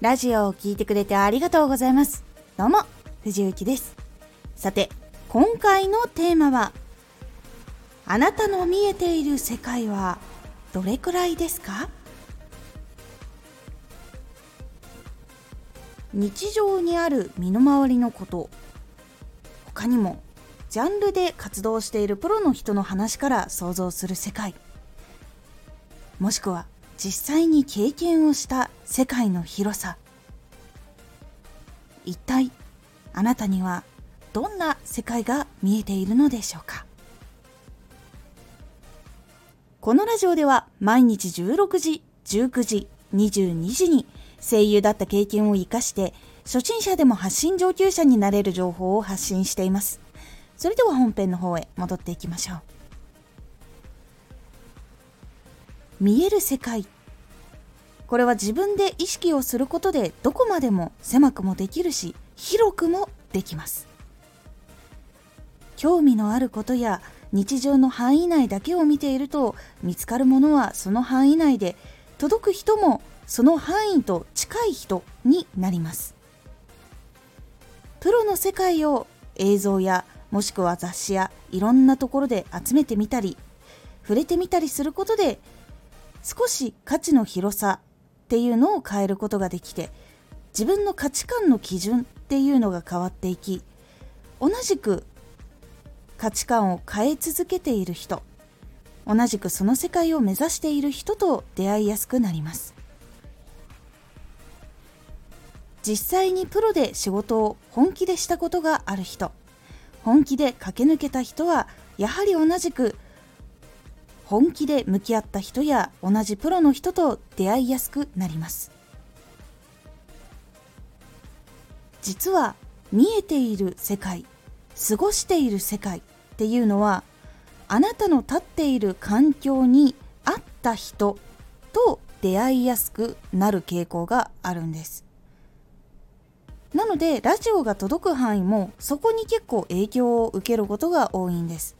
ラジオを聴いてくれてありがとうございます。どうも、藤幸です。さて、今回のテーマは、あなたの見えている世界はどれくらいですか？日常にある身の回りのこと他にもジャンルで活動しているプロの人の話から想像する世界もしくは実際に経験をした世界の広さ一体あなたにはどんな世界が見えているのでしょうか？このラジオでは毎日16時、19時、22時に声優だった経験を活かして初心者でも発信上級者になれる情報を発信しています。それでは本編の方へ戻っていきましょう。見える世界。これは自分で意識をすることでどこまでも狭くもできるし広くもできます。興味のあることや日常の範囲内だけを見ていると見つかるものはその範囲内で届く人もその範囲と近い人になります。プロの世界を映像やもしくは雑誌やいろんなところで集めてみたり触れてみたりすることで少し価値の広さっていうのを変えることができて自分の価値観の基準っていうのが変わっていき同じく価値観を変え続けている人同じくその世界を目指している人と出会いやすくなります。実際にプロで仕事を本気でしたことがある人本気で駆け抜けた人はやはり同じく本気で向き合った人や同じプロの人と出会いやすくなります。実は見えている世界過ごしている世界っていうのはあなたの立っている環境に合った人と出会いやすくなる傾向があるんです。なのでラジオが届く範囲もそこに結構影響を受けることが多いんです。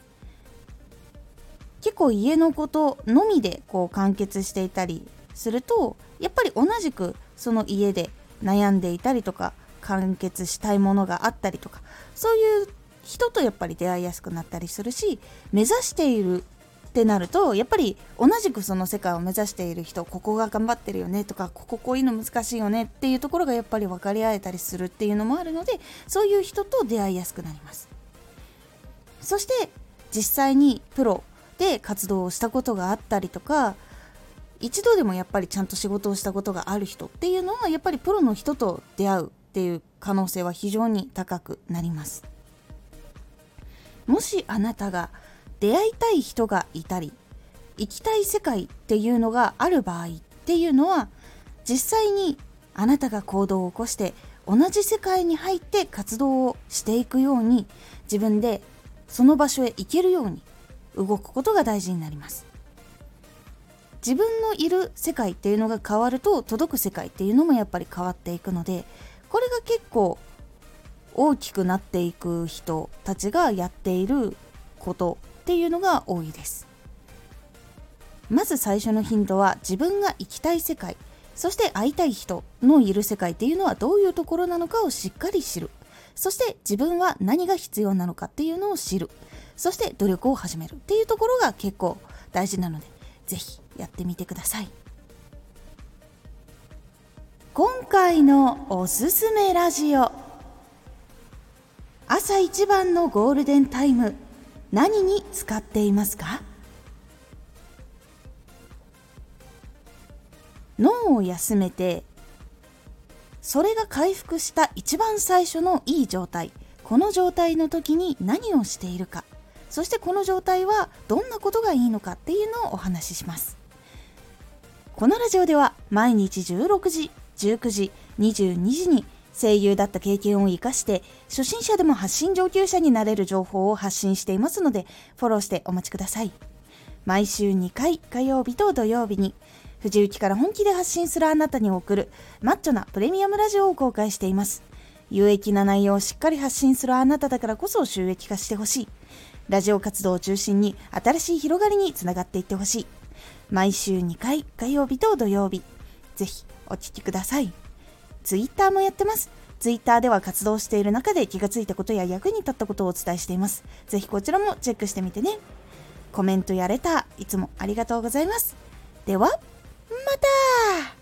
結構家のことのみでこう完結していたりするとやっぱり同じくその家で悩んでいたりとか完結したいものがあったりとかそういう人とやっぱり出会いやすくなったりするし目指しているってなるとやっぱり同じくその世界を目指している人ここが頑張ってるよねとかこここういうの難しいよねっていうところがやっぱり分かり合えたりするっていうのもあるのでそういう人と出会いやすくなります。そして実際にプロで活動をしたことがあったりとか一度でもやっぱりちゃんと仕事をしたことがある人っていうのはやっぱりプロの人と出会うっていう可能性は非常に高くなります。もしあなたが出会いたい人がいたり行きたい世界っていうのがある場合っていうのは実際にあなたが行動を起こして同じ世界に入って活動をしていくように自分でその場所へ行けるように動くことが大事になります。自分のいる世界っていうのが変わると届く世界っていうのもやっぱり変わっていくのでこれが結構大きくなっていく人たちがやっていることっていうのが多いです。まず最初のヒントは自分が行きたい世界そして会いたい人のいる世界っていうのはどういうところなのかをしっかり知る。そして自分は何が必要なのかっていうのを知る。そして努力を始めるっていうところが結構大事なので是非やってみてください。今回のおすすめラジオ。朝一番のゴールデンタイム何に使っていますか？脳を休めてそれが回復した一番最初のいい状態。この状態の時に何をしているか。そしてこの状態はどんなことがいいのかっていうのをお話しします。このラジオでは毎日16時19時22時に声優だった経験を生かして初心者でも発信上級者になれる情報を発信していますのでフォローしてお待ちください。毎週2回火曜日と土曜日に藤雪から本気で発信するあなたに送るマッチョなプレミアムラジオを公開しています有益な内容をしっかり発信するあなただからこそ収益化してほしいラジオ活動を中心に新しい広がりにつながっていってほしい毎週2回火曜日と土曜日ぜひお聴きください Twitter もやってます。Twitter では活動している中で気がついたことや役に立ったことをお伝えしています。ぜひこちらもチェックしてみてね。コメントやレター、いつもありがとうございます。では、また。